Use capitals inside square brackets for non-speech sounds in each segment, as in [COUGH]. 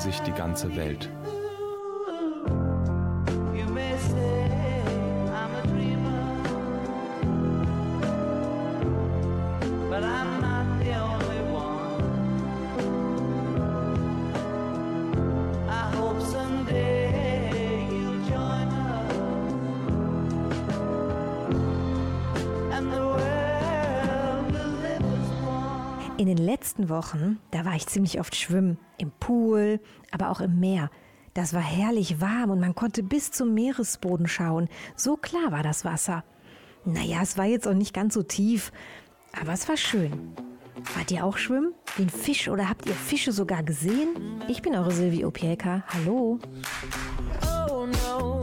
sich die ganze Welt. In den letzten Wochen, da war ich ziemlich oft schwimmen im Pool, aber auch im Meer. Das war herrlich warm und man konnte bis zum Meeresboden schauen. So klar war das Wasser. Naja, es war jetzt auch nicht ganz so tief, aber es war schön. Wart ihr auch schwimmen? Den Fisch oder habt ihr Fische sogar gesehen? Ich bin eure Silvi Opielka. Hallo. Oh no.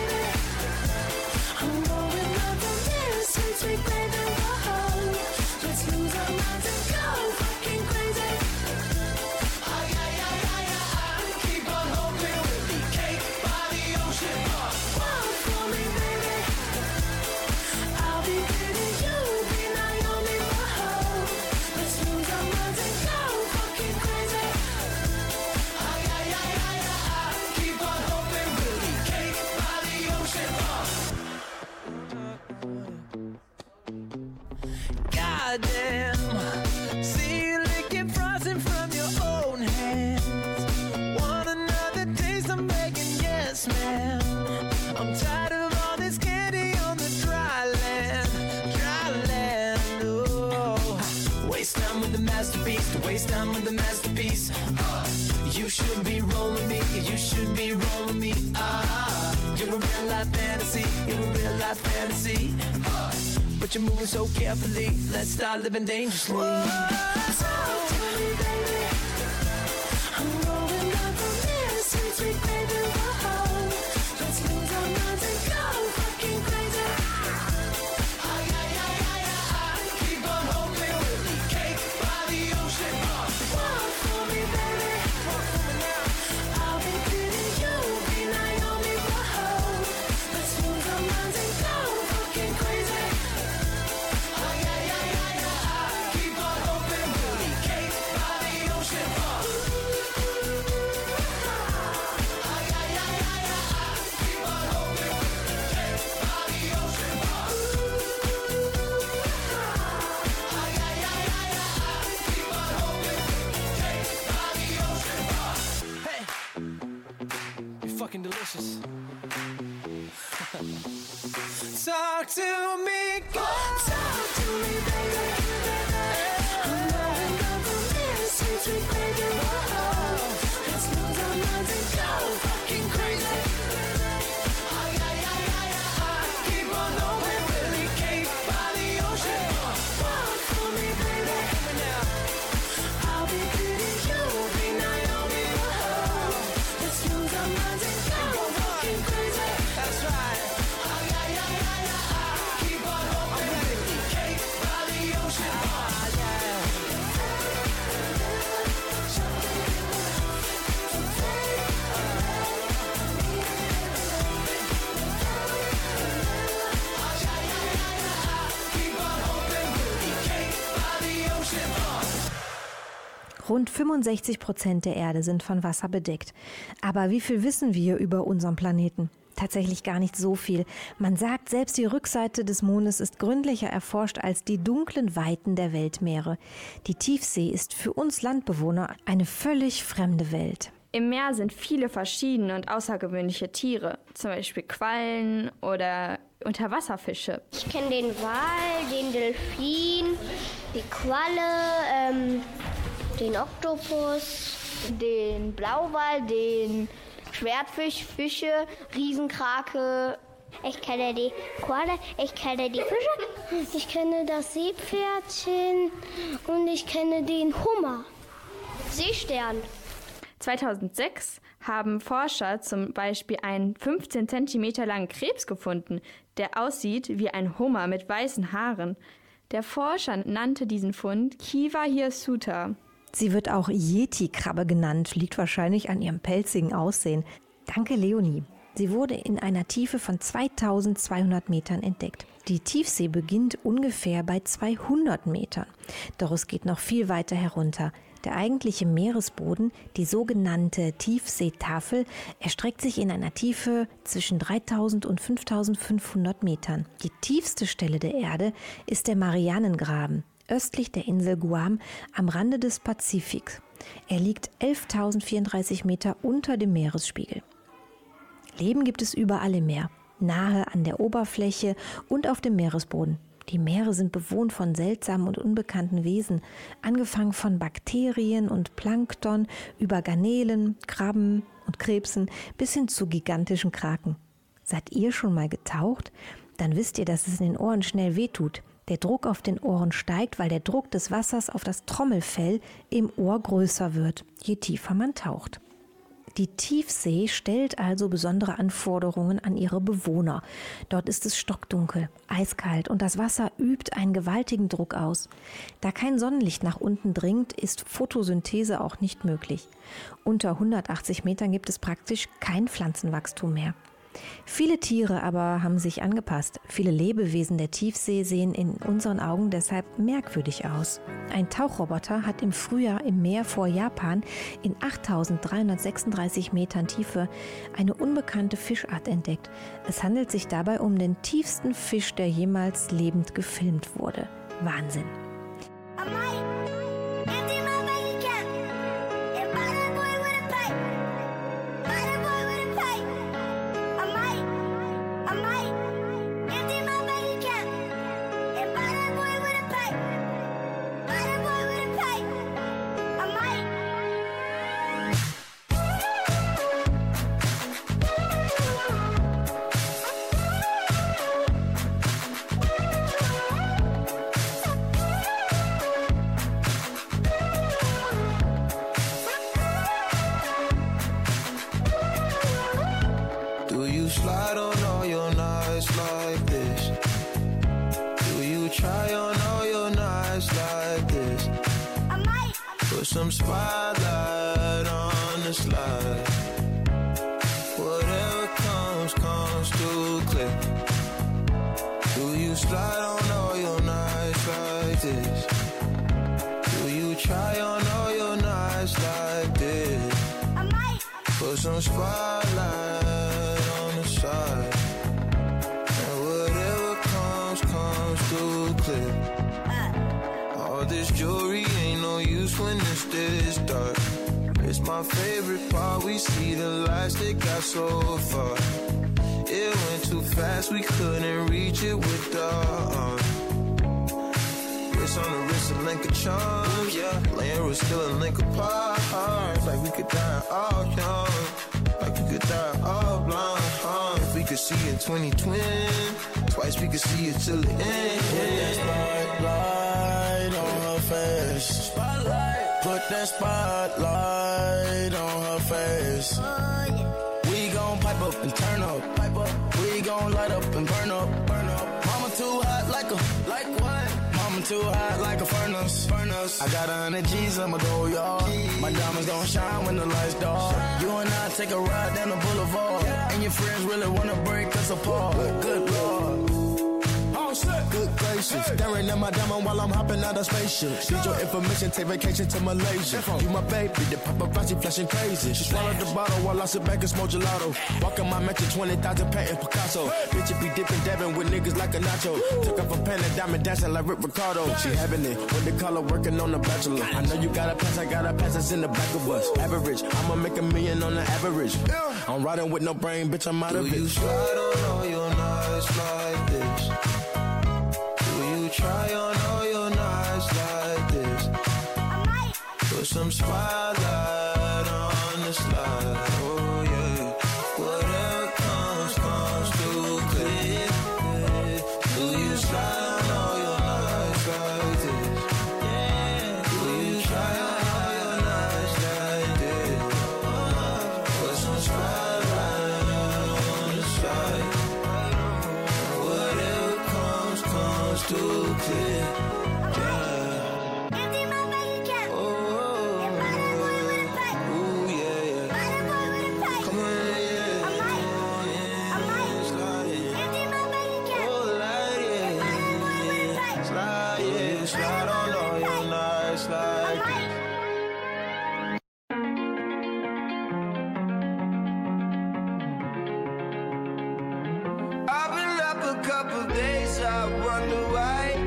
fantasy. But you're moving so carefully. Let's start living dangerously. delicious. Rund 65 Prozent der Erde sind von Wasser bedeckt. Aber wie viel wissen wir über unseren Planeten? Tatsächlich gar nicht so viel. Man sagt, selbst die Rückseite des Mondes ist gründlicher erforscht als die dunklen Weiten der Weltmeere. Die Tiefsee ist für uns Landbewohner eine völlig fremde Welt. Im Meer sind viele verschiedene und außergewöhnliche Tiere, zum Beispiel Quallen oder Unterwasserfische. Ich kenne den Wal, den Delfin, die Qualle, ähm, den Oktopus, den Blauwal, den Schwertfisch, Fische, Riesenkrake. Ich kenne die Qualle, ich kenne die Fische, ich kenne das Seepferdchen und ich kenne den Hummer. Seestern. 2006 haben Forscher zum Beispiel einen 15 cm langen Krebs gefunden, der aussieht wie ein Hummer mit weißen Haaren. Der Forscher nannte diesen Fund Kiva hirsuta. Sie wird auch Yeti-Krabbe genannt, liegt wahrscheinlich an ihrem pelzigen Aussehen. Danke, Leonie. Sie wurde in einer Tiefe von 2200 Metern entdeckt. Die Tiefsee beginnt ungefähr bei 200 Metern. Doch es geht noch viel weiter herunter. Der eigentliche Meeresboden, die sogenannte Tiefseetafel, erstreckt sich in einer Tiefe zwischen 3000 und 5500 Metern. Die tiefste Stelle der Erde ist der Marianengraben, östlich der Insel Guam am Rande des Pazifiks. Er liegt 11.034 Meter unter dem Meeresspiegel. Leben gibt es überall im Meer, nahe an der Oberfläche und auf dem Meeresboden. Die Meere sind bewohnt von seltsamen und unbekannten Wesen, angefangen von Bakterien und Plankton über Garnelen, Krabben und Krebsen bis hin zu gigantischen Kraken. Seid ihr schon mal getaucht? Dann wisst ihr, dass es in den Ohren schnell wehtut. Der Druck auf den Ohren steigt, weil der Druck des Wassers auf das Trommelfell im Ohr größer wird, je tiefer man taucht. Die Tiefsee stellt also besondere Anforderungen an ihre Bewohner. Dort ist es stockdunkel, eiskalt und das Wasser übt einen gewaltigen Druck aus. Da kein Sonnenlicht nach unten dringt, ist Photosynthese auch nicht möglich. Unter 180 Metern gibt es praktisch kein Pflanzenwachstum mehr. Viele Tiere aber haben sich angepasst. Viele Lebewesen der Tiefsee sehen in unseren Augen deshalb merkwürdig aus. Ein Tauchroboter hat im Frühjahr im Meer vor Japan in 8336 Metern Tiefe eine unbekannte Fischart entdeckt. Es handelt sich dabei um den tiefsten Fisch, der jemals lebend gefilmt wurde. Wahnsinn. Too fast, we couldn't reach it with the. Uh, wrist on the wrist, a link of charms, yeah. Laying was still a link of apart. Like we could die all young. Like we could die all blind. Huh? If we could see in 2020, twice we could see it till the end. Put that spotlight on her face. Spotlight. Put that spotlight on her face. We gon' pipe up and turn up. Gon' light up and burn up. Burn up. Mama too hot like a like what? Mama too hot like a furnace. Furnace. I got a hundred G's, I'ma go yard. My diamonds gon' shine when the lights dark. You and I take a ride down the boulevard. And your friends really wanna break us apart. Good lord. Good gracious, staring at my diamond while I'm hopping out of spaceship. Need your information, take vacation to Malaysia. You my baby, the paparazzi flashing crazy. She swallowed the bottle while I sit back and smoke gelato. Walking my mansion, 20,000 patent Picasso. Bitch, it be dipping, dabbing with niggas like a nacho. Took off a pen and diamond dancing like Rick Ricardo. She having it with the color working on the bachelor. I know you got a pass, I got a pass that's in the back of us. Average, I'ma make a million on the average. I'm riding with no brain, bitch, I'm out Do of you it. slide on all your nights like some spotlight couple days, I wonder why.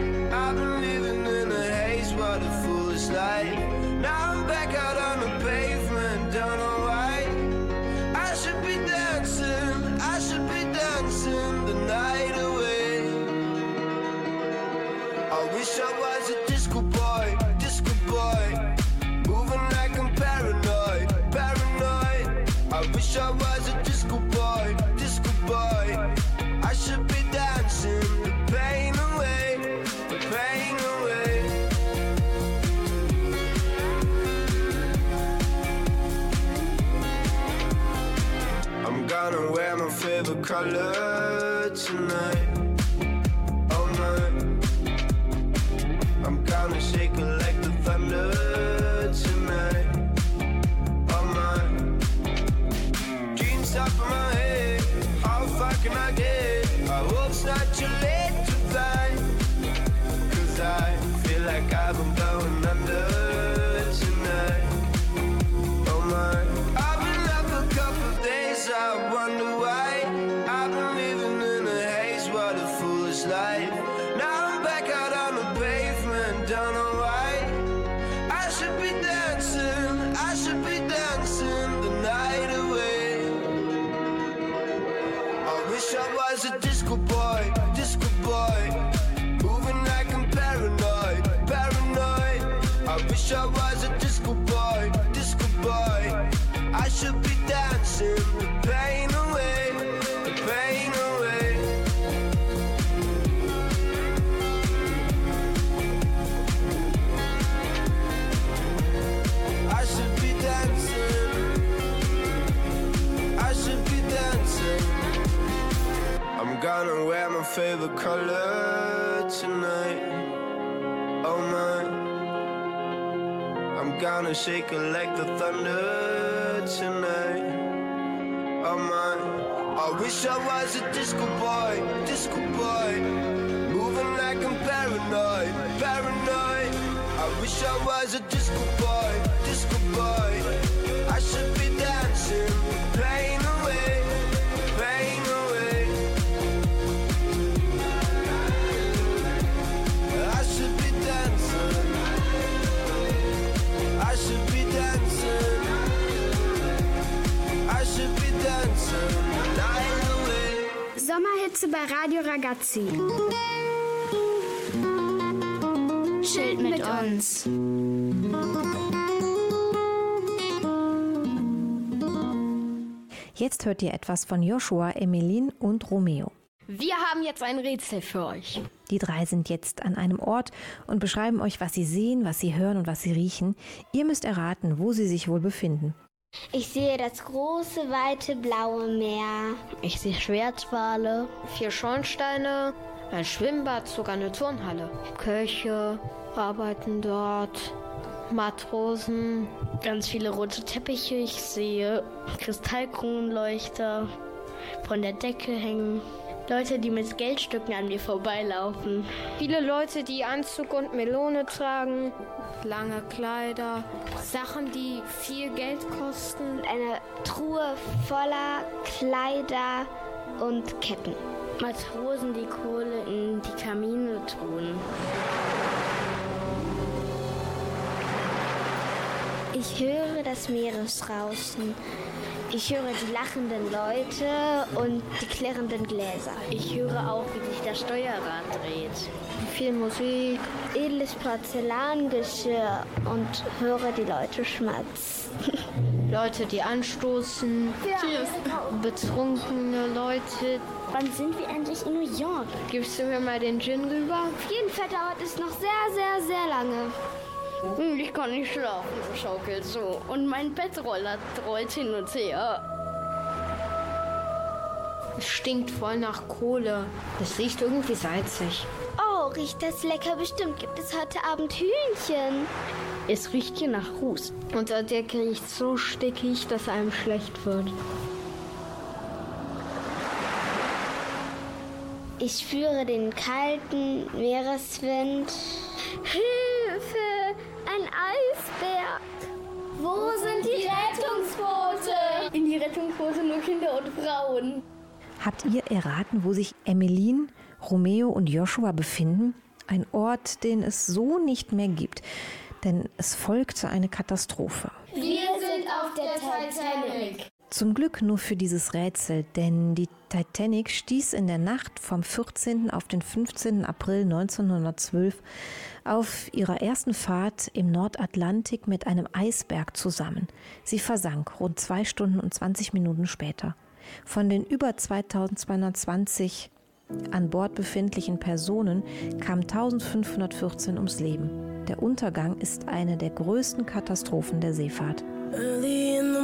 Color tonight. I wish I was a disco boy, disco boy. I should be dancing the pain away, the pain away. I should be dancing. I should be dancing. I'm gonna wear my favorite color gonna shake it like the thunder tonight. Oh my. I wish I was a disco boy, disco boy. Moving like I'm paranoid, paranoid. I wish I was a disco boy, Sommerhitze bei Radio Ragazzi. Chillt mit uns. Jetzt hört ihr etwas von Joshua, Emeline und Romeo. Wir haben jetzt ein Rätsel für euch. Die drei sind jetzt an einem Ort und beschreiben euch, was sie sehen, was sie hören und was sie riechen. Ihr müsst erraten, wo sie sich wohl befinden. Ich sehe das große, weite, blaue Meer. Ich sehe Schwertwale, vier Schornsteine, ein Schwimmbad, sogar eine Turnhalle. Köche arbeiten dort, Matrosen, Ganz viele rote Teppiche. Ich sehe Kristallkronenleuchter von der Decke hängen. Leute, die mit Geldstücken an mir vorbeilaufen. viele Leute, die Anzug und Melone tragen, lange Kleider, Sachen, die viel Geld kosten. Eine Truhe voller Kleider und Ketten. Matrosen, die Kohle in die Kamine tun. Ich höre das Meeresrauschen. Ich höre die lachenden Leute und die klirrenden Gläser. Ich höre auch, wie sich das Steuerrad dreht. Viel Musik. Edles Porzellangeschirr und höre die Leute schmatzen. [LAUGHS] Leute, die anstoßen, betrunkene Leute. Wann sind wir endlich in New York? Gibst du mir mal den Gin rüber? Auf jeden Fall dauert es noch sehr, sehr, sehr lange. Hm, Ich kann nicht schlafen, schaukelt so. Und mein Bettroller rollt hin und her. Es stinkt voll nach Kohle. Es riecht irgendwie salzig. Oh, riecht das lecker. Bestimmt gibt es heute Abend Hühnchen. Es riecht hier nach Ruß. Unser Deck riecht so stickig, dass einem schlecht wird. Ich spüre den kalten Meereswind. Hilfe! Rettungsboote nur Kinder und Frauen. Habt ihr erraten, wo sich Emmeline, Romeo und Joshua befinden? Ein Ort, den es so nicht mehr gibt. Denn es folgte eine Katastrophe. Wir sind auf der Titanic. Zum Glück nur für dieses Rätsel, denn die Titanic stieß in der Nacht vom 14. auf den 15. April 1912 auf ihrer ersten Fahrt im Nordatlantik mit einem Eisberg zusammen. Sie versank rund zwei Stunden und 20 Minuten später. Von den über 2220 an Bord befindlichen Personen kamen 1514 ums Leben. Der Untergang ist eine der größten Katastrophen der Seefahrt. Early in the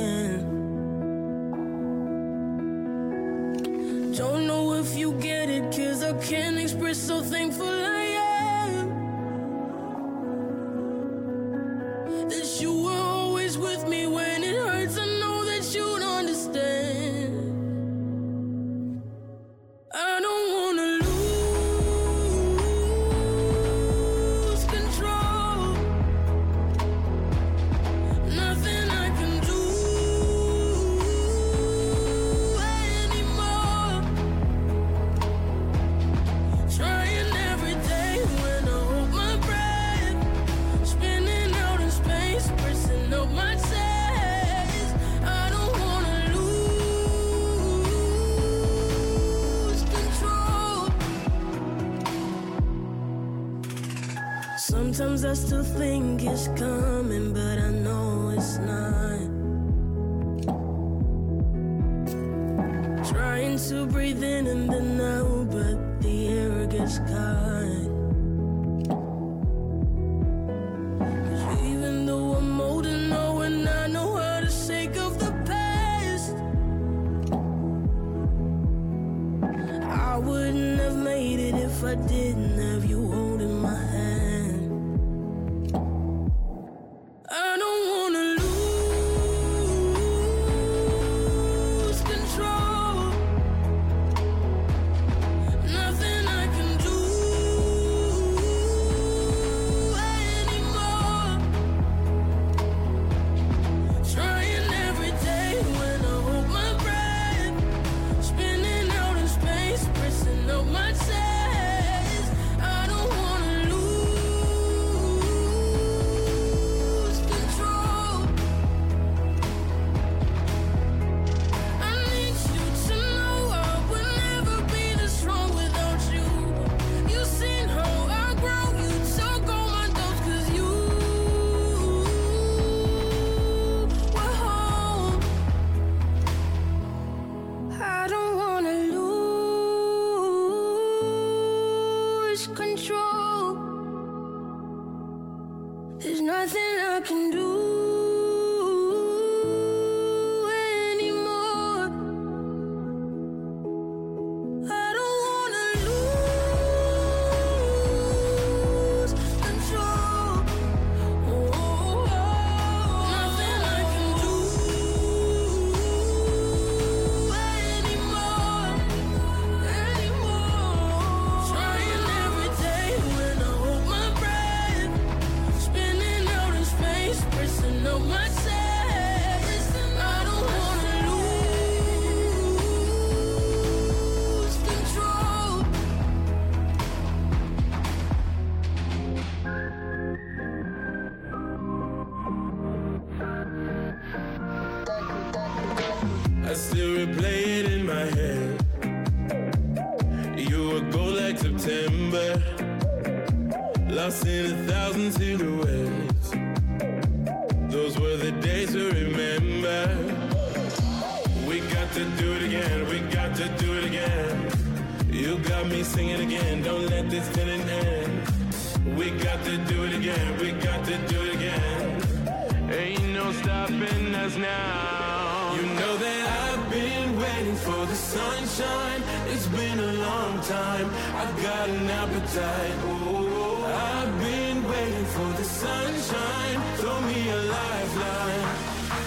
I can't express how thankful I just to think it's coming. Again, don't let this feeling end. We got to do it again, we got to do it again. Ain't no stopping us now. You know that I've been waiting for the sunshine. It's been a long time. I've got an appetite. Oh, I've been waiting for the sunshine. Throw me a lifeline.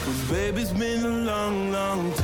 Cause baby, it's been a long, long time.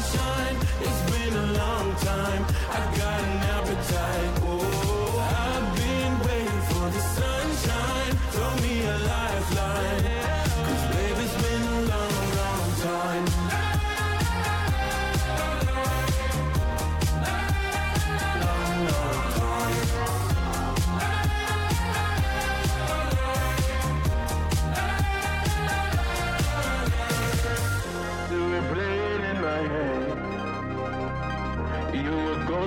Sunshine. It's been a long time. I've got an appetite. Oh, I've been waiting for the sunshine. Throw me a lifeline.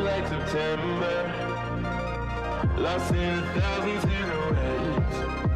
Like September, lost in a thousand silhouettes.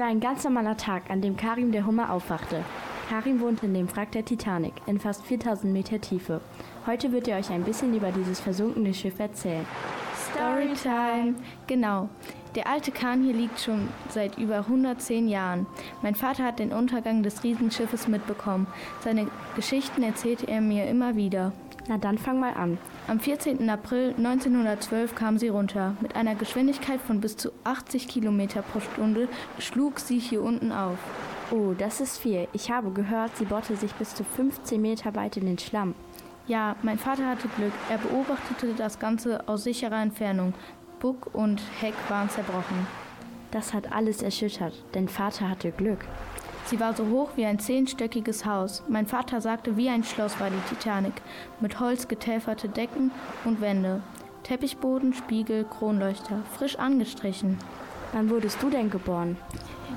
War ein ganz normaler Tag, an dem Karim der Hummer aufwachte. Karim wohnte in dem Wrack der Titanic in fast 4000 Meter Tiefe. Heute wird er euch ein bisschen über dieses versunkene Schiff erzählen. Storytime. Genau. Der alte Kahn hier liegt schon seit über 110 Jahren. Mein Vater hat den Untergang des Riesenschiffes mitbekommen. Seine Geschichten erzählte er mir immer wieder. Na dann fang mal an. Am 14. April 1912 kam sie runter. Mit einer Geschwindigkeit von bis zu 80 Kilometer pro Stunde schlug sie hier unten auf. Oh, das ist viel. Ich habe gehört, sie bohrte sich bis zu 15 Meter weit in den Schlamm. Ja, mein Vater hatte Glück. Er beobachtete das Ganze aus sicherer Entfernung. Buck und Heck waren zerbrochen. Das hat alles erschüttert, denn Vater hatte Glück. Sie war so hoch wie ein zehnstöckiges Haus. Mein Vater sagte, wie ein Schloss war die Titanic, mit Holz getäferte Decken und Wände. Teppichboden, Spiegel, Kronleuchter, frisch angestrichen. Wann wurdest du denn geboren?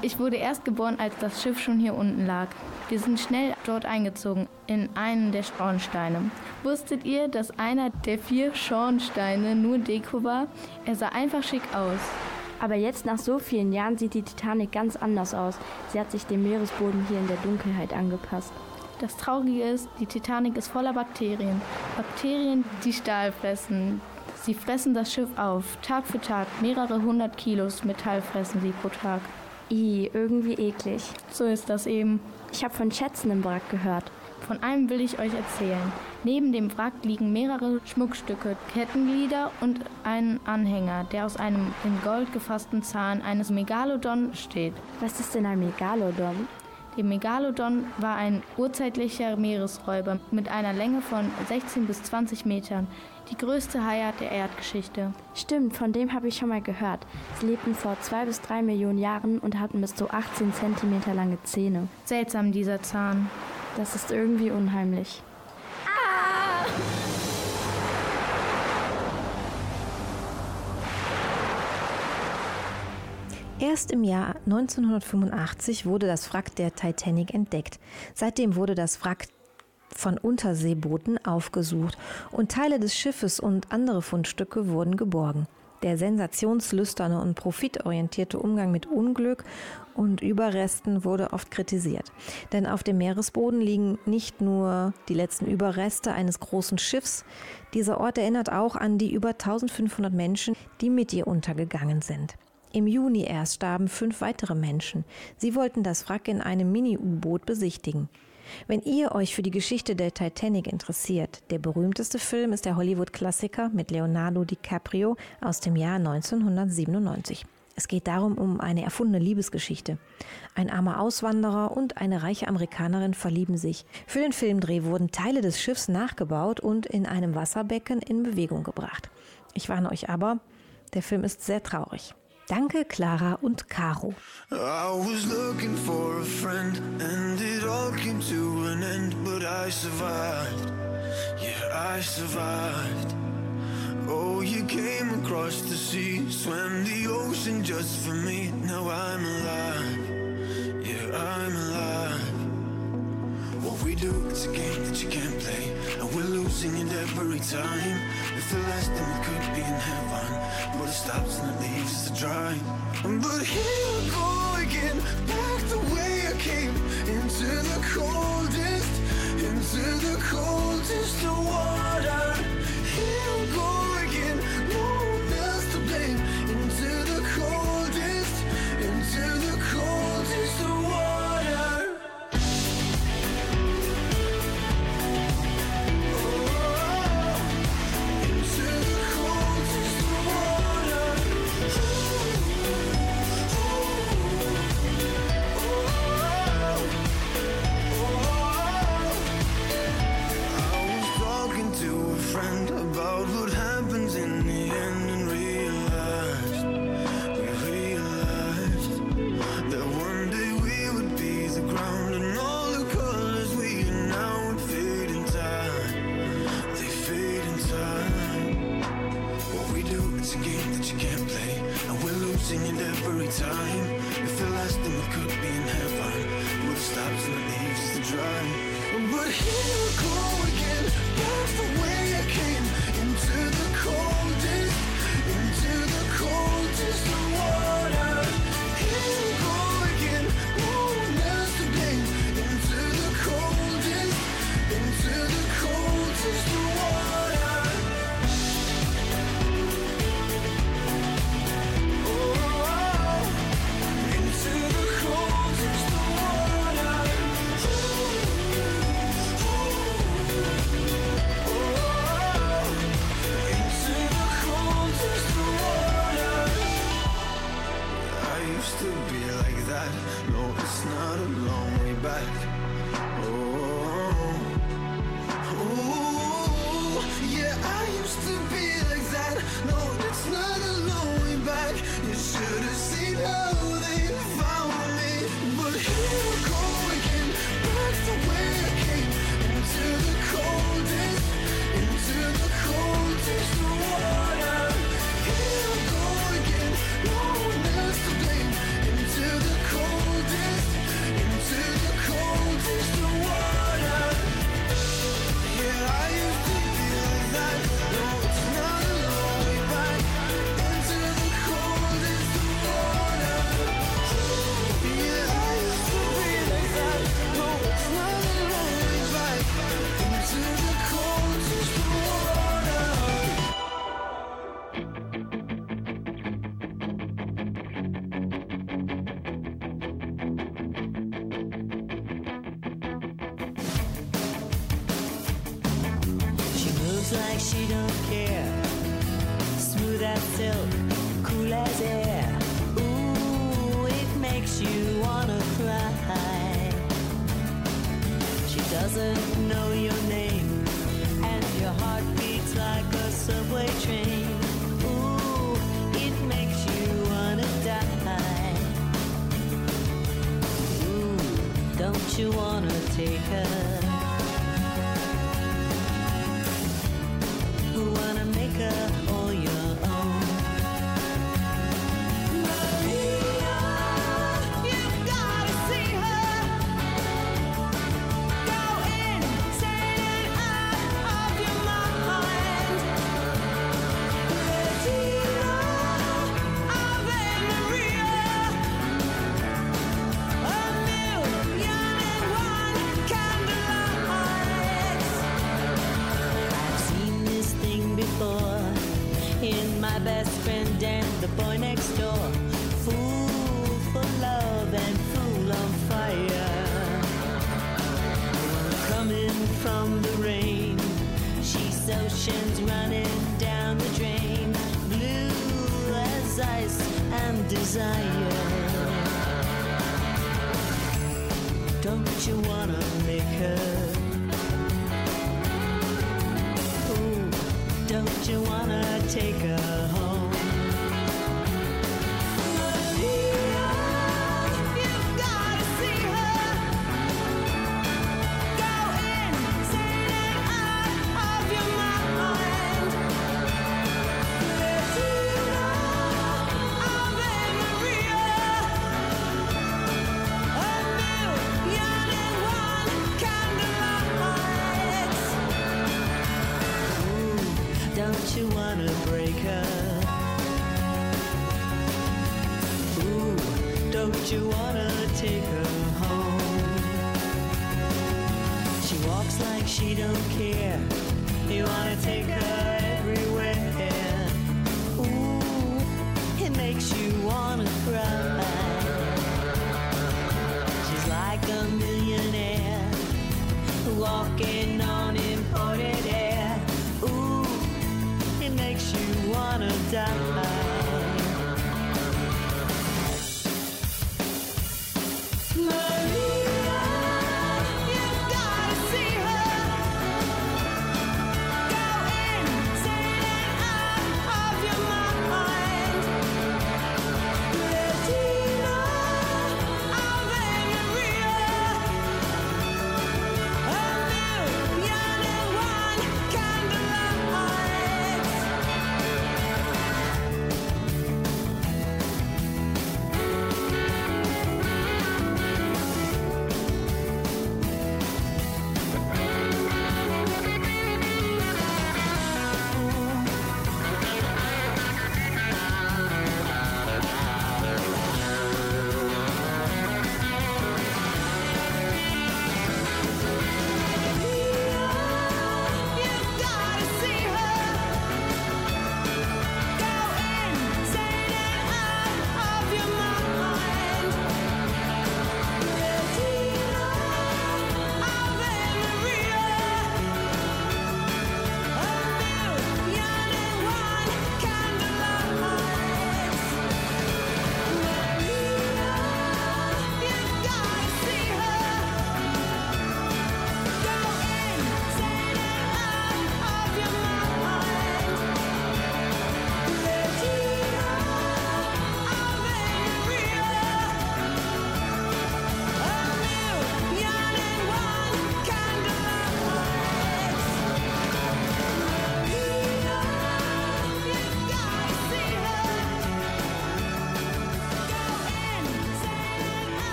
Ich wurde erst geboren, als das Schiff schon hier unten lag. Wir sind schnell dort eingezogen, in einen der Schornsteine. Wusstet ihr, dass einer der vier Schornsteine nur Deko war? Er sah einfach schick aus. Aber jetzt nach so vielen Jahren sieht die Titanic ganz anders aus. Sie hat sich dem Meeresboden hier in der Dunkelheit angepasst. Das Traurige ist, die Titanic ist voller Bakterien. Bakterien, die Stahl fressen. Sie fressen das Schiff auf. Tag für Tag. Mehrere hundert Kilos Metall fressen sie pro Tag. I, irgendwie eklig. So ist das eben. Ich habe von Schätzen im Wrack gehört. Von einem will ich euch erzählen. Neben dem Wrack liegen mehrere Schmuckstücke, Kettenglieder und ein Anhänger, der aus einem in Gold gefassten Zahn eines Megalodon besteht. Was ist denn ein Megalodon? Der Megalodon war ein urzeitlicher Meeresräuber mit einer Länge von 16 bis 20 Metern. Die größte Haiart der Erdgeschichte. Stimmt, von dem habe ich schon mal gehört. Sie lebten vor zwei bis drei Millionen Jahren und hatten bis zu 18 Zentimeter lange Zähne. Seltsam dieser Zahn. Das ist irgendwie unheimlich. Erst im Jahr 1985 wurde das Wrack der Titanic entdeckt. Seitdem wurde das Wrack von Unterseebooten aufgesucht und Teile des Schiffes und andere Fundstücke wurden geborgen. Der sensationslüsterne und profitorientierte Umgang mit Unglück und Überresten wurde oft kritisiert. Denn auf dem Meeresboden liegen nicht nur die letzten Überreste eines großen Schiffs, dieser Ort erinnert auch an die über 1500 Menschen, die mit ihr untergegangen sind. Im Juni erst starben fünf weitere Menschen. Sie wollten das Wrack in einem Mini-U-Boot besichtigen. Wenn ihr euch für die Geschichte der Titanic interessiert, der berühmteste Film ist der Hollywood-Klassiker mit Leonardo DiCaprio aus dem Jahr 1997. Es geht darum um eine erfundene Liebesgeschichte. Ein armer Auswanderer und eine reiche Amerikanerin verlieben sich. Für den Filmdreh wurden Teile des Schiffs nachgebaut und in einem Wasserbecken in Bewegung gebracht. Ich warne euch aber, der Film ist sehr traurig. Danke, Clara und Caro. I was looking for a friend, and it all came to an end, but I survived. Yeah, I survived. Oh, you came across the sea, swam the ocean just for me. Now I'm alive. Yeah, I'm alive. What we do, it's a game that you can't play, and we're losing it every time. The last thing we could be in heaven, but it stops and it leaves us dry. But here I go again, back the way I came, into the coldest, into the coldest of water. Here I go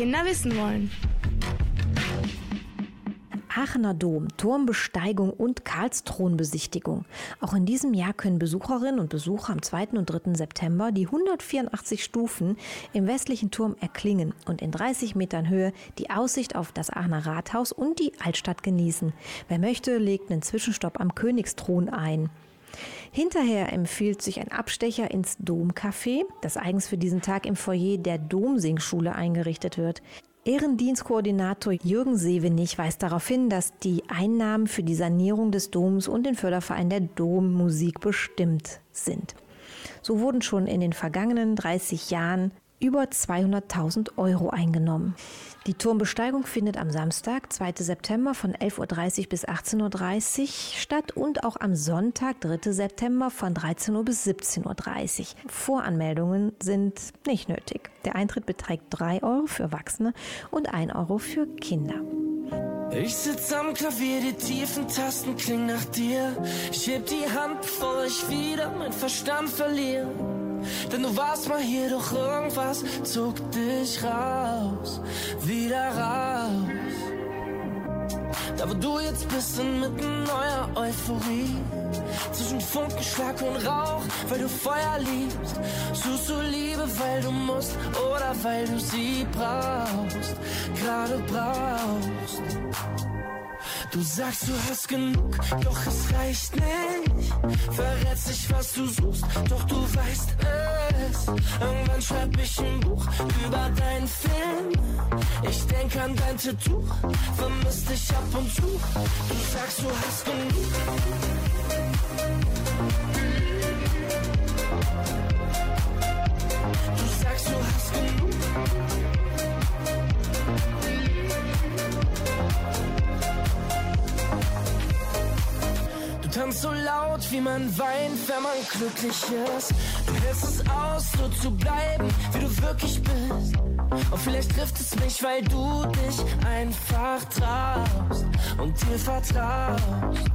Kinder wissen wollen. Aachener Dom, Turmbesteigung und Karlsthronbesichtigung. Auch in diesem Jahr können Besucherinnen und Besucher am 2. und 3. September die 184 Stufen im westlichen Turm erklingen und in 30 Metern Höhe die Aussicht auf das Aachener Rathaus und die Altstadt genießen. Wer möchte, legt einen Zwischenstopp am Königsthron ein. Hinterher empfiehlt sich ein Abstecher ins Domcafé, das eigens für diesen Tag im Foyer der Domsingschule eingerichtet wird. Ehrendienstkoordinator Jürgen Sevenich weist darauf hin, dass die Einnahmen für die Sanierung des Doms und den Förderverein der Dommusik bestimmt sind. So wurden schon in den vergangenen 30 Jahren über 200.000 Euro eingenommen. Die Turmbesteigung findet am Samstag, 2. September von 11.30 Uhr bis 18.30 Uhr statt und auch am Sonntag, 3. September von 13 Uhr bis 17.30 Uhr. Voranmeldungen sind nicht nötig. Der Eintritt beträgt 3 Euro für Erwachsene und 1 Euro für Kinder. Ich sitz am Klavier, die tiefen Tasten klingen nach dir. Ich heb die Hand, bevor ich wieder mein Verstand verliere. Denn du warst mal hier, doch irgendwas zog dich raus, wieder raus. Da wo du jetzt bist, inmitten neuer Euphorie. Zwischen Funkenschlag und Rauch, weil du Feuer liebst. Suchst du Liebe, weil du musst oder weil du sie brauchst. Gerade brauchst. Du sagst, du hast genug, doch es reicht nicht. Verrätst dich, was du suchst, doch du weißt es. Irgendwann schreib ich ein Buch über deinen Film. Ich denk an dein Tattoo, vermisst dich ab und zu. Du sagst, du hast genug. Du sagst, du hast genug. Du tanzt so laut, wie man weint, wenn man glücklich ist. Du hältst es aus, so zu bleiben, wie du wirklich bist. Und vielleicht trifft es mich, weil du dich einfach traust und dir vertraust.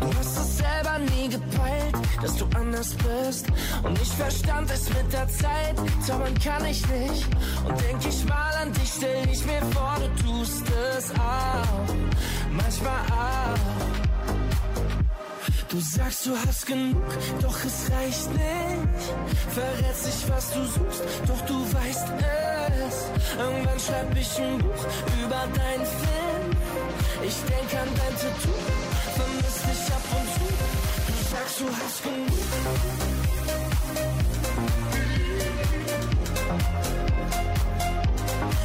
Du hast es selber nie gepeilt, dass du anders bist. Und ich verstand es mit der Zeit, zaubern kann ich nicht. Und denk ich mal an dich, stell ich mir vor, du tust es auch. Manchmal auch. Du sagst, du hast genug, doch es reicht nicht. Verrätst dich, was du suchst, doch du weißt es. Irgendwann schreib ich ein Buch über deinen Film. Ich denk an dein Tattoo, vermiss dich ab und zu. Du sagst, du hast genug.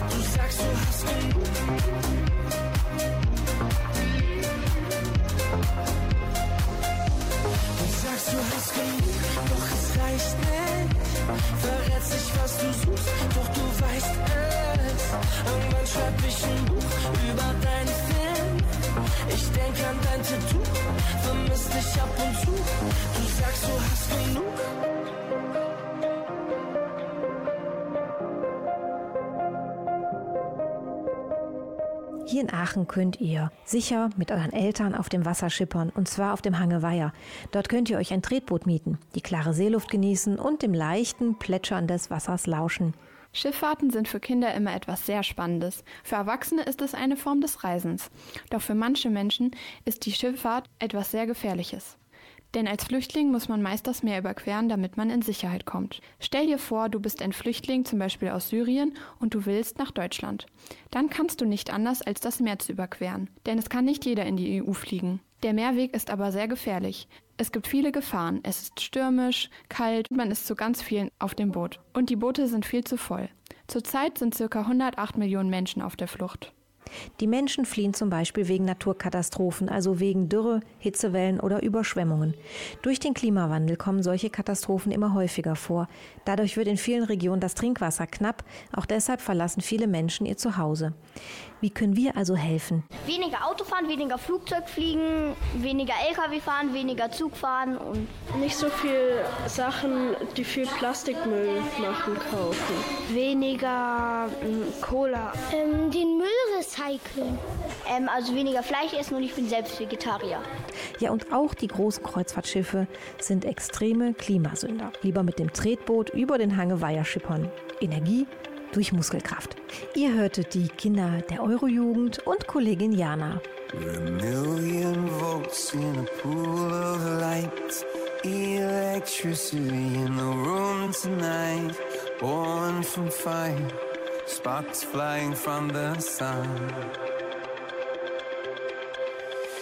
Du sagst, du hast genug. Sagst, du hast genug, doch es reicht nicht. Verrätst dich, was du suchst, doch du weißt es. Irgendwann schreib ich ein Buch über deinen Film. Ich denk an dein Tattoo, vermiss dich ab und zu. Du sagst, du hast genug. Hier in Aachen könnt ihr sicher mit euren Eltern auf dem Wasser schippern und zwar auf dem Hange Weiher. Dort könnt ihr euch ein Tretboot mieten, die klare Seeluft genießen und dem leichten Plätschern des Wassers lauschen. Schifffahrten sind für Kinder immer etwas sehr Spannendes. Für Erwachsene ist es eine Form des Reisens. Doch für manche Menschen ist die Schifffahrt etwas sehr Gefährliches. Denn als Flüchtling muss man meist das Meer überqueren, damit man in Sicherheit kommt. Stell dir vor, du bist ein Flüchtling, zum Beispiel aus Syrien, und du willst nach Deutschland. Dann kannst du nicht anders, als das Meer zu überqueren. Denn es kann nicht jeder in die EU fliegen. Der Meerweg ist aber sehr gefährlich. Es gibt viele Gefahren. Es ist stürmisch, kalt, man ist zu ganz vielen auf dem Boot. Und die Boote sind viel zu voll. Zurzeit sind ca. 108 Millionen Menschen auf der Flucht. Die Menschen fliehen zum Beispiel wegen Naturkatastrophen, also wegen Dürre, Hitzewellen oder Überschwemmungen. Durch den Klimawandel kommen solche Katastrophen immer häufiger vor. Dadurch wird in vielen Regionen das Trinkwasser knapp. Auch deshalb verlassen viele Menschen ihr Zuhause. Wie können wir also helfen? Weniger Auto fahren, weniger Flugzeug fliegen, weniger LKW fahren, weniger Zug fahren und Nicht so viel Sachen, die viel Plastikmüll machen, kaufen. Weniger mm, Cola. ähm, den Müll recyceln. Ähm, also weniger Fleisch essen und ich bin selbst Vegetarier. Ja, und auch die großen Kreuzfahrtschiffe sind extreme Klimasünder. Lieber mit dem Tretboot über den Hange Weiher schippern. Energie durch Muskelkraft. Ihr hörtet die Kinder der Eurojugend und Kollegin Jana. Born from fire. Sparks flying from the sun.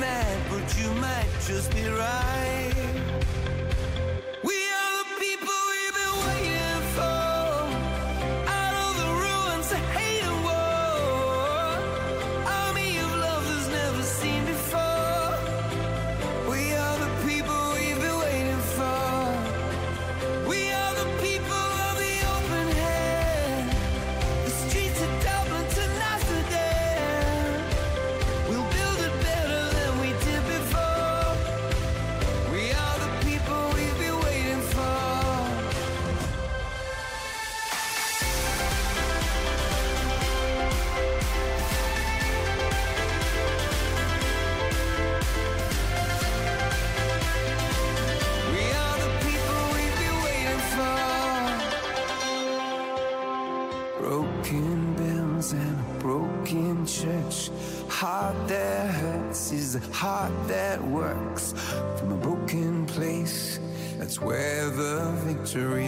Mad, but you might just be right.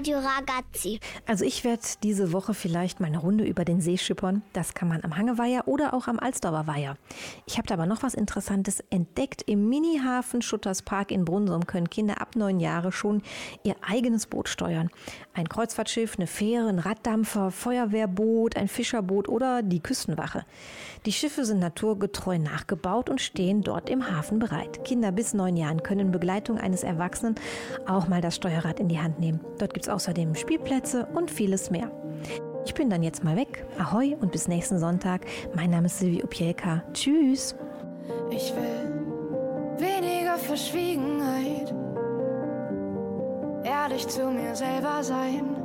Radio Ragazzi. Also ich werde diese Woche vielleicht mal eine Runde über den See schippern. Das kann man am Hangeweiher oder auch am Alsdorfer Weiher. Ich habe da aber noch was Interessantes entdeckt. Im Minihafen Schutterspark in Brunsum können Kinder ab neun Jahre schon ihr eigenes Boot steuern. Ein Kreuzfahrtschiff, eine Fähre, ein Raddampfer, Feuerwehrboot, ein Fischerboot oder die Küstenwache. Die Schiffe sind naturgetreu nachgebaut und stehen dort im Hafen bereit. Kinder bis neun Jahren können in Begleitung eines Erwachsenen auch mal das Steuerrad in die Hand nehmen. Dort gibt es außerdem Spielplätze und vieles mehr. Ich bin dann jetzt mal weg. Ahoi und bis nächsten Sonntag. Mein Name ist Silvi Opielka. Tschüss. Ich will weniger Verschwiegenheit, ehrlich zu mir selber sein.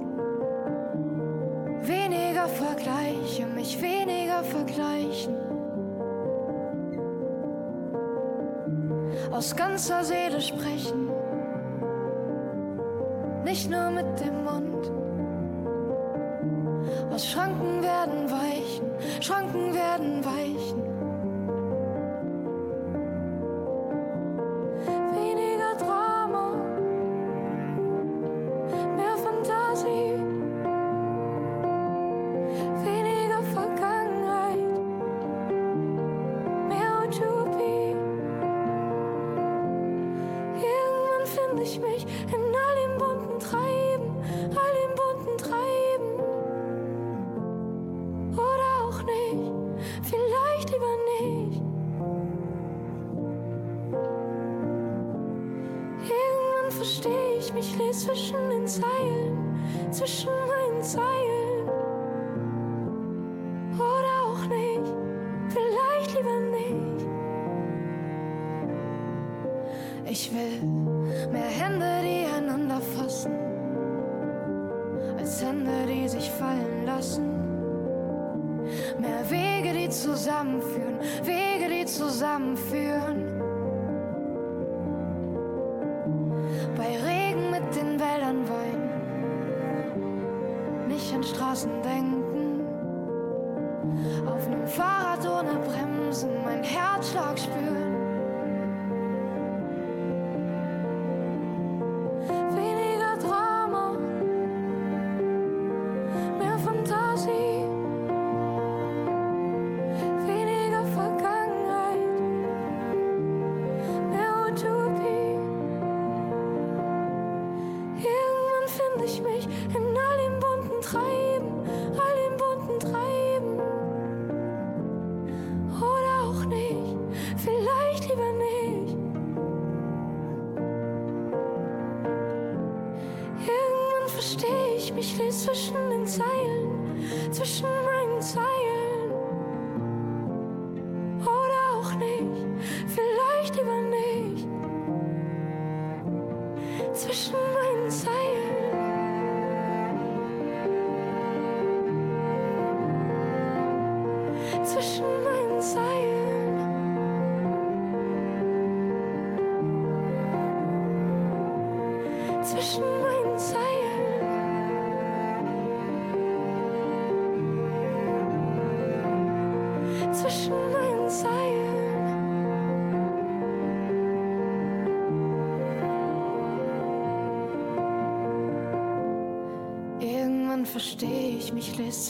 Weniger Vergleiche, mich weniger vergleichen. Aus ganzer Seele sprechen, nicht nur mit dem Mund. Aus Schranken werden weichen, Schranken werden weichen. Auf nem Fahrrad ohne Bremsen, mein Herzschlag spüren.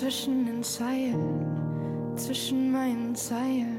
Zwischen den Zeilen, zwischen meinen Zeilen.